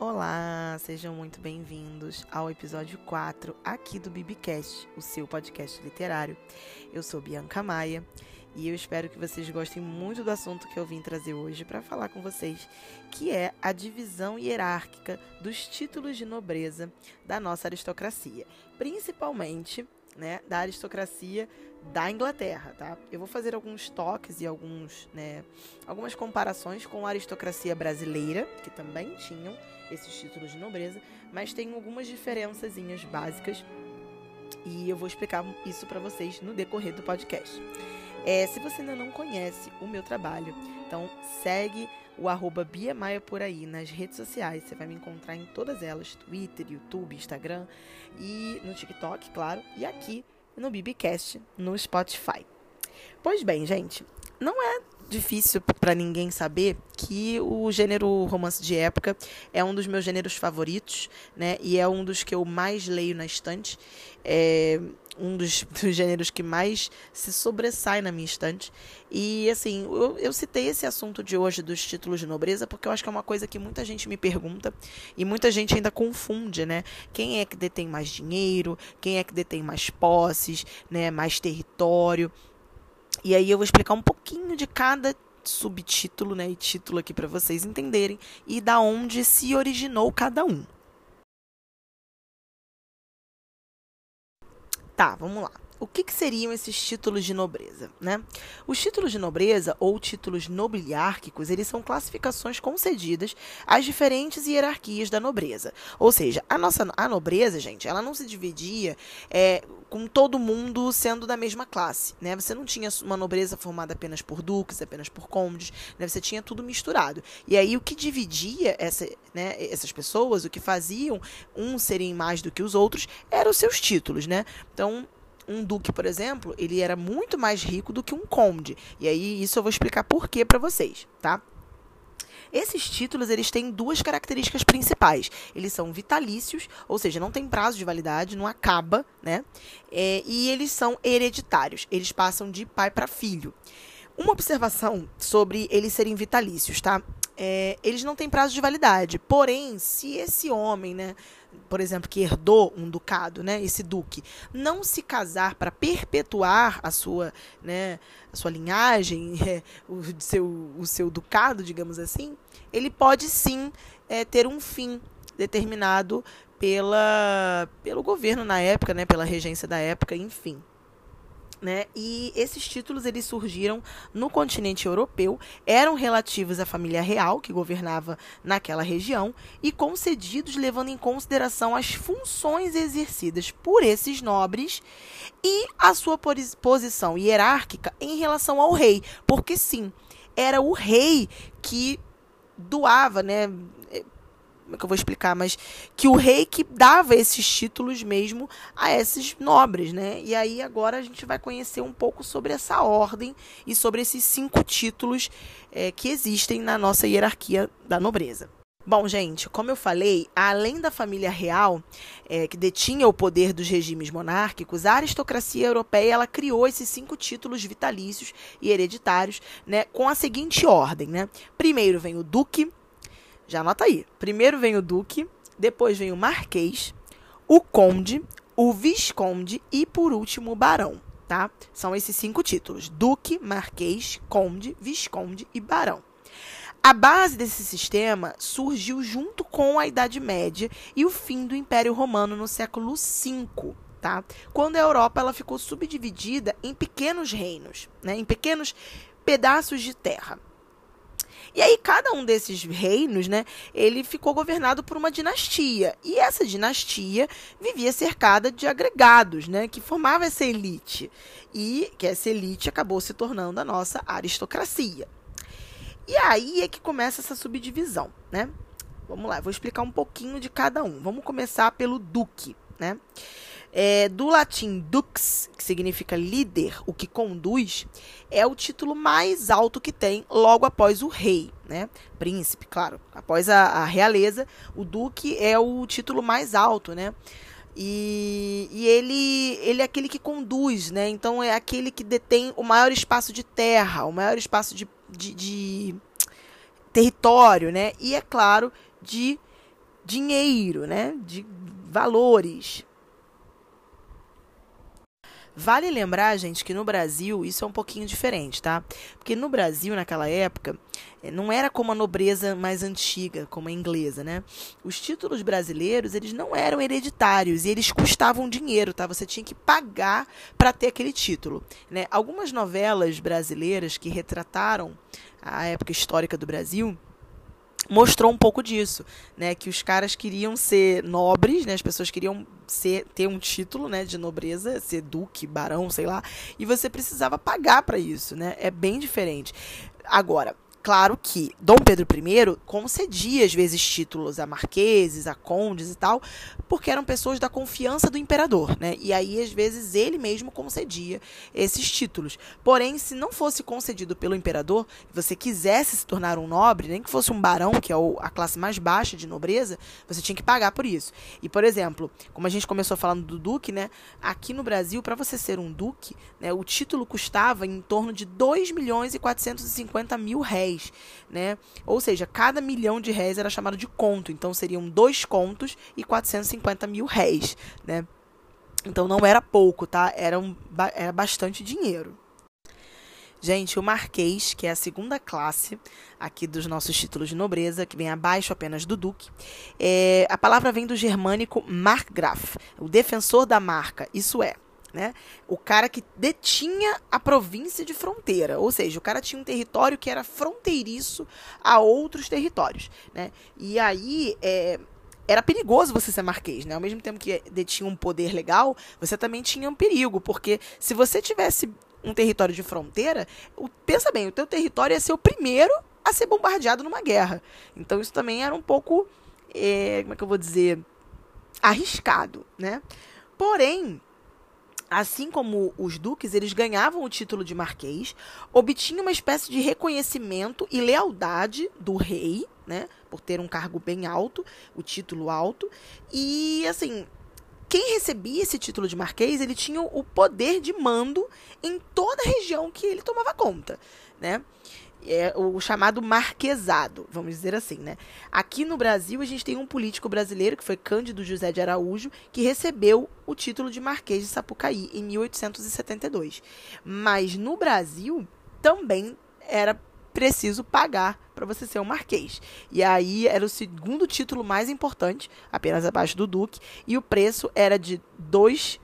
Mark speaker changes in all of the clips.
Speaker 1: Olá, sejam muito bem-vindos ao episódio 4 aqui do Bibicast, o seu podcast literário. Eu sou Bianca Maia e eu espero que vocês gostem muito do assunto que eu vim trazer hoje para falar com vocês, que é a divisão hierárquica dos títulos de nobreza da nossa aristocracia, principalmente né, da aristocracia da Inglaterra, tá? Eu vou fazer alguns toques e alguns, né, algumas comparações com a aristocracia brasileira, que também tinham esses títulos de nobreza, mas tem algumas diferençazinhas básicas e eu vou explicar isso para vocês no decorrer do podcast. É, se você ainda não conhece o meu trabalho, então segue o arroba Bia Maia por aí nas redes sociais. Você vai me encontrar em todas elas: Twitter, YouTube, Instagram e no TikTok, claro, e aqui no Bibicast no Spotify. Pois bem, gente, não é difícil para ninguém saber que o gênero romance de época é um dos meus gêneros favoritos, né? E é um dos que eu mais leio na estante. É um dos, dos gêneros que mais se sobressai na minha estante. E assim, eu, eu citei esse assunto de hoje dos títulos de nobreza porque eu acho que é uma coisa que muita gente me pergunta e muita gente ainda confunde, né? Quem é que detém mais dinheiro? Quem é que detém mais posses, né? Mais território? E aí eu vou explicar um pouquinho de cada subtítulo, né, e título aqui para vocês entenderem e da onde se originou cada um. Tá, vamos lá o que, que, seriam esses títulos de nobreza, né? Os títulos de nobreza ou títulos nobiliárquicos, eles são classificações concedidas às diferentes hierarquias da nobreza. Ou seja, a nossa a nobreza, gente, ela não se dividia é, com todo mundo sendo da mesma classe, né? Você não tinha uma nobreza formada apenas por duques, apenas por condes, né? Você tinha tudo misturado. E aí o que dividia essa, né, essas pessoas, o que faziam uns serem mais do que os outros, eram os seus títulos, né? Então, um duque, por exemplo, ele era muito mais rico do que um conde. E aí isso eu vou explicar por quê para vocês, tá? Esses títulos eles têm duas características principais. Eles são vitalícios, ou seja, não tem prazo de validade, não acaba, né? É, e eles são hereditários. Eles passam de pai para filho. Uma observação sobre eles serem vitalícios, tá? É, eles não têm prazo de validade. Porém, se esse homem, né, por exemplo, que herdou um ducado, né, esse duque, não se casar para perpetuar a sua, né, a sua linhagem, é, o, seu, o seu ducado, digamos assim, ele pode sim é, ter um fim determinado pela, pelo governo na época, né, pela regência da época, enfim. Né? E esses títulos eles surgiram no continente europeu, eram relativos à família real que governava naquela região e concedidos levando em consideração as funções exercidas por esses nobres e a sua posição hierárquica em relação ao rei, porque sim, era o rei que doava, né, como é que eu vou explicar, mas que o rei que dava esses títulos mesmo a esses nobres, né? E aí agora a gente vai conhecer um pouco sobre essa ordem e sobre esses cinco títulos é, que existem na nossa hierarquia da nobreza. Bom, gente, como eu falei, além da família real, é, que detinha o poder dos regimes monárquicos, a aristocracia europeia ela criou esses cinco títulos vitalícios e hereditários, né, com a seguinte ordem, né? Primeiro vem o duque, já anota aí. Primeiro vem o duque, depois vem o marquês, o conde, o visconde e por último o barão, tá? São esses cinco títulos: duque, marquês, conde, visconde e barão. A base desse sistema surgiu junto com a Idade Média e o fim do Império Romano no século V, tá? Quando a Europa ela ficou subdividida em pequenos reinos, né? em pequenos pedaços de terra. E aí cada um desses reinos, né, ele ficou governado por uma dinastia. E essa dinastia vivia cercada de agregados, né, que formava essa elite. E que essa elite acabou se tornando a nossa aristocracia. E aí é que começa essa subdivisão, né? Vamos lá, vou explicar um pouquinho de cada um. Vamos começar pelo duque, né? É, do latim dux, que significa líder, o que conduz, é o título mais alto que tem logo após o rei, né? Príncipe, claro. Após a, a realeza, o duque é o título mais alto, né? E, e, ele, ele é aquele que conduz, né? Então é aquele que detém o maior espaço de terra, o maior espaço de, de, de território, né? E é claro, de dinheiro, né? De valores. Vale lembrar, gente, que no Brasil isso é um pouquinho diferente, tá? Porque no Brasil, naquela época, eh, não era como a nobreza mais antiga, como a inglesa, né? Os títulos brasileiros, eles não eram hereditários e eles custavam dinheiro, tá? Você tinha que pagar para ter aquele título, né? Algumas novelas brasileiras que retrataram a época histórica do Brasil, mostrou um pouco disso, né? Que os caras queriam ser nobres, né? As pessoas queriam ser, ter um título, né? De nobreza, ser duque, barão, sei lá. E você precisava pagar para isso, né? É bem diferente. Agora, Claro que Dom Pedro I concedia às vezes títulos a marqueses, a condes e tal, porque eram pessoas da confiança do imperador, né? E aí às vezes ele mesmo concedia esses títulos. Porém, se não fosse concedido pelo imperador, você quisesse se tornar um nobre, nem que fosse um barão, que é a classe mais baixa de nobreza, você tinha que pagar por isso. E por exemplo, como a gente começou falando do duque, né? Aqui no Brasil, para você ser um duque, né, o título custava em torno de 2 milhões e 450 mil réis réis, né? Ou seja, cada milhão de réis era chamado de conto, então seriam dois contos e 450 mil réis, né? Então não era pouco, tá? Era, um, era bastante dinheiro. Gente, o Marquês, que é a segunda classe aqui dos nossos títulos de nobreza, que vem abaixo apenas do Duque, é, a palavra vem do germânico Markgraf, o defensor da marca, isso é, né? O cara que detinha a província de fronteira, ou seja, o cara tinha um território que era fronteiriço a outros territórios, né? E aí é, era perigoso você ser marquês, né? Ao mesmo tempo que detinha um poder legal, você também tinha um perigo, porque se você tivesse um território de fronteira, o, pensa bem, o teu território ia ser o primeiro a ser bombardeado numa guerra. Então isso também era um pouco, é, como é que eu vou dizer, arriscado, né? Porém, Assim como os duques, eles ganhavam o título de marquês, obtinham uma espécie de reconhecimento e lealdade do rei, né, por ter um cargo bem alto, o título alto, e assim, quem recebia esse título de marquês, ele tinha o poder de mando em toda a região que ele tomava conta, né? é o chamado marquesado, vamos dizer assim, né? Aqui no Brasil, a gente tem um político brasileiro, que foi Cândido José de Araújo, que recebeu o título de Marquês de Sapucaí em 1872. Mas no Brasil, também era preciso pagar para você ser um marquês. E aí era o segundo título mais importante, apenas abaixo do duque, e o preço era de dois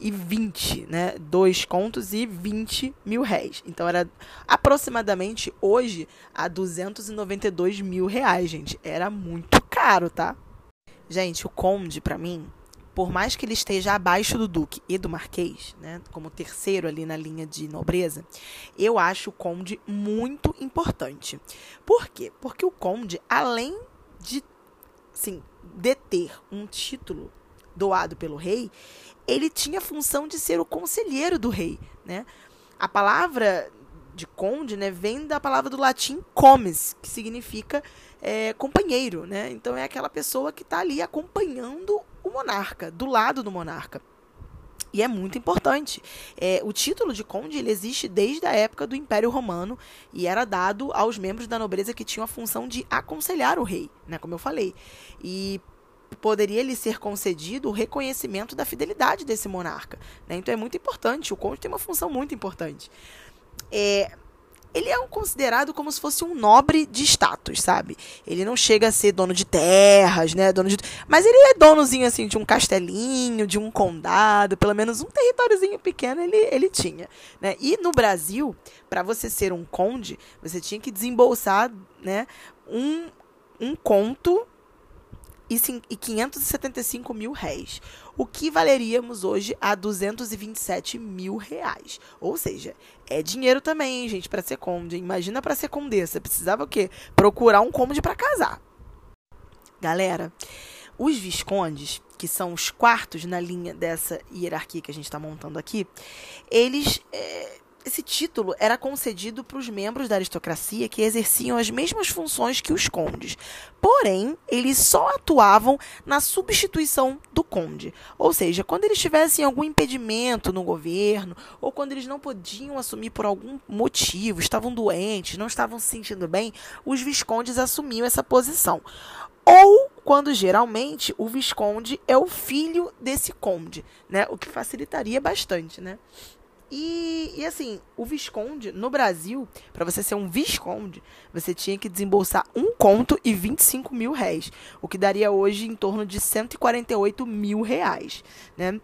Speaker 1: e 20, né? Dois contos e 20 mil réis. Então era aproximadamente hoje a 292 mil reais, gente. Era muito caro, tá? Gente, o conde, para mim, por mais que ele esteja abaixo do duque e do marquês, né, como terceiro ali na linha de nobreza, eu acho o conde muito importante. Por quê? Porque o conde, além de, assim, deter um título doado pelo rei, ele tinha a função de ser o conselheiro do rei, né? A palavra de conde, né, vem da palavra do latim comes, que significa é, companheiro, né? Então é aquela pessoa que está ali acompanhando monarca, do lado do monarca. E é muito importante. É, o título de conde ele existe desde a época do Império Romano e era dado aos membros da nobreza que tinham a função de aconselhar o rei, né, como eu falei. E poderia lhe ser concedido o reconhecimento da fidelidade desse monarca. Né? Então é muito importante, o conde tem uma função muito importante. É, ele é um considerado como se fosse um nobre de status, sabe? Ele não chega a ser dono de terras, né? Dono de... Mas ele é donozinho, assim, de um castelinho, de um condado, pelo menos um territóriozinho pequeno ele, ele tinha, né? E no Brasil, para você ser um conde, você tinha que desembolsar, né? Um, um conto e 575 mil réis, o que valeríamos hoje a 227 mil reais. Ou seja, é dinheiro também, hein, gente, para ser conde. Imagina para ser condessa, precisava o quê? Procurar um conde para casar. Galera, os viscondes, que são os quartos na linha dessa hierarquia que a gente está montando aqui, eles é, esse título era concedido para os membros da aristocracia que exerciam as mesmas funções que os condes. Porém, eles só atuavam na substituição do conde. Ou seja, quando eles tivessem algum impedimento no governo, ou quando eles não podiam assumir por algum motivo, estavam doentes, não estavam se sentindo bem, os viscondes assumiam essa posição. Ou quando geralmente o visconde é o filho desse conde, né? O que facilitaria bastante, né? E, e, assim, o Visconde, no Brasil, para você ser um Visconde, você tinha que desembolsar um conto e 25 mil réis, o que daria hoje em torno de 148 mil reais, né?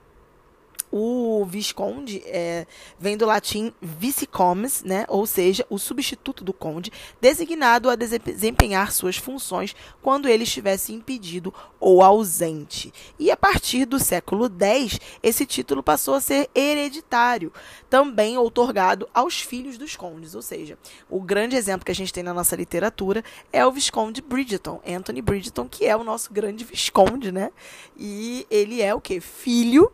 Speaker 1: O visconde é, vem do latim vicecomes, né? ou seja, o substituto do conde, designado a desempenhar suas funções quando ele estivesse impedido ou ausente. E a partir do século X, esse título passou a ser hereditário, também outorgado aos filhos dos condes. Ou seja, o grande exemplo que a gente tem na nossa literatura é o Visconde Bridgeton, Anthony Bridgeton, que é o nosso grande visconde, né? E ele é o que? Filho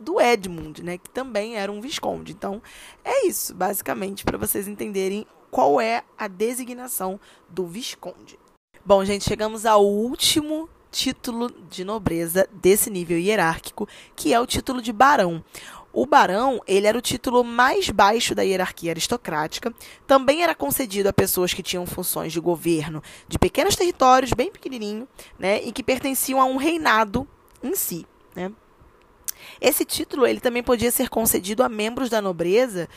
Speaker 1: do Edmund, né, que também era um visconde. Então, é isso, basicamente, para vocês entenderem qual é a designação do visconde. Bom, gente, chegamos ao último título de nobreza desse nível hierárquico, que é o título de barão. O barão, ele era o título mais baixo da hierarquia aristocrática, também era concedido a pessoas que tinham funções de governo de pequenos territórios, bem pequenininho, né, e que pertenciam a um reinado em si, né? Esse título ele também podia ser concedido a membros da nobreza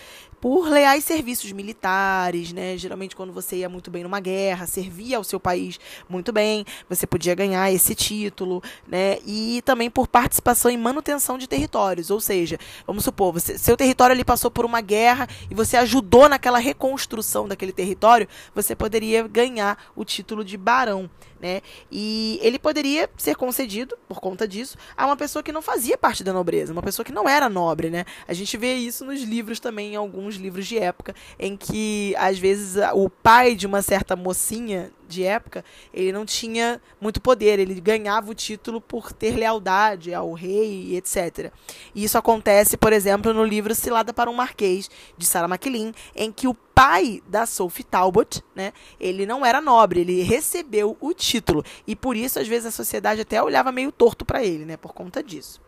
Speaker 1: por leais serviços militares, né? Geralmente quando você ia muito bem numa guerra, servia ao seu país muito bem, você podia ganhar esse título, né? E também por participação em manutenção de territórios, ou seja, vamos supor, você, seu território ali passou por uma guerra e você ajudou naquela reconstrução daquele território, você poderia ganhar o título de barão, né? E ele poderia ser concedido por conta disso a uma pessoa que não fazia parte da nobreza, uma pessoa que não era nobre, né? A gente vê isso nos livros também em alguns alguns livros de época em que às vezes o pai de uma certa mocinha de época, ele não tinha muito poder, ele ganhava o título por ter lealdade ao rei etc. E isso acontece, por exemplo, no livro Cilada para um Marquês, de Sarah MacLean, em que o pai da Sophie Talbot, né, ele não era nobre, ele recebeu o título. E por isso, às vezes, a sociedade até olhava meio torto para ele, né, por conta disso.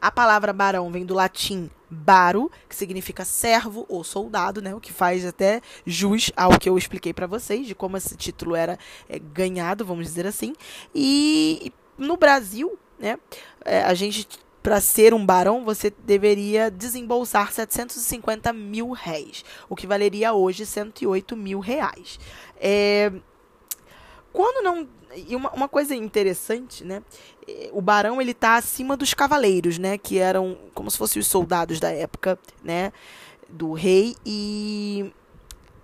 Speaker 1: A palavra barão vem do latim baro, que significa servo ou soldado, né? O que faz até jus ao que eu expliquei para vocês de como esse título era é, ganhado, vamos dizer assim. E no Brasil, né? É, a gente para ser um barão, você deveria desembolsar 750 mil réis, o que valeria hoje 108 mil reais. É, quando não e uma, uma coisa interessante, né? É, o barão ele tá acima dos cavaleiros, né? Que eram como se fossem os soldados da época, né? Do rei e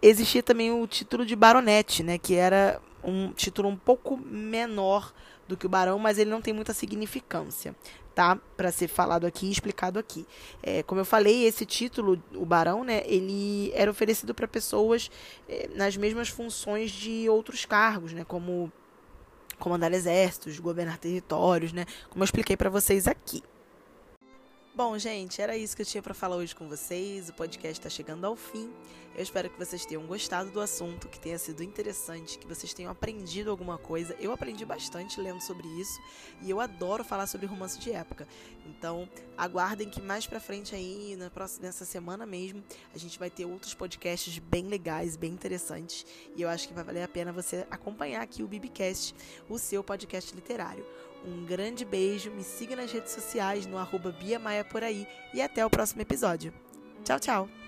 Speaker 1: existia também o título de baronete, né? Que era um título um pouco menor do que o barão, mas ele não tem muita significância, tá? Para ser falado aqui e explicado aqui. É, como eu falei, esse título, o barão, né? Ele era oferecido para pessoas é, nas mesmas funções de outros cargos, né? Como comandar exércitos, governar territórios, né? Como eu expliquei para vocês aqui. Bom, gente, era isso que eu tinha para falar hoje com vocês. O podcast está chegando ao fim. Eu espero que vocês tenham gostado do assunto, que tenha sido interessante, que vocês tenham aprendido alguma coisa. Eu aprendi bastante lendo sobre isso e eu adoro falar sobre romance de época. Então, aguardem que mais para frente aí, na próxima nessa semana mesmo, a gente vai ter outros podcasts bem legais, bem interessantes, e eu acho que vai valer a pena você acompanhar aqui o Bibicast, o seu podcast literário. Um grande beijo, me siga nas redes sociais no arroba Bia Maia por aí e até o próximo episódio. Tchau, tchau!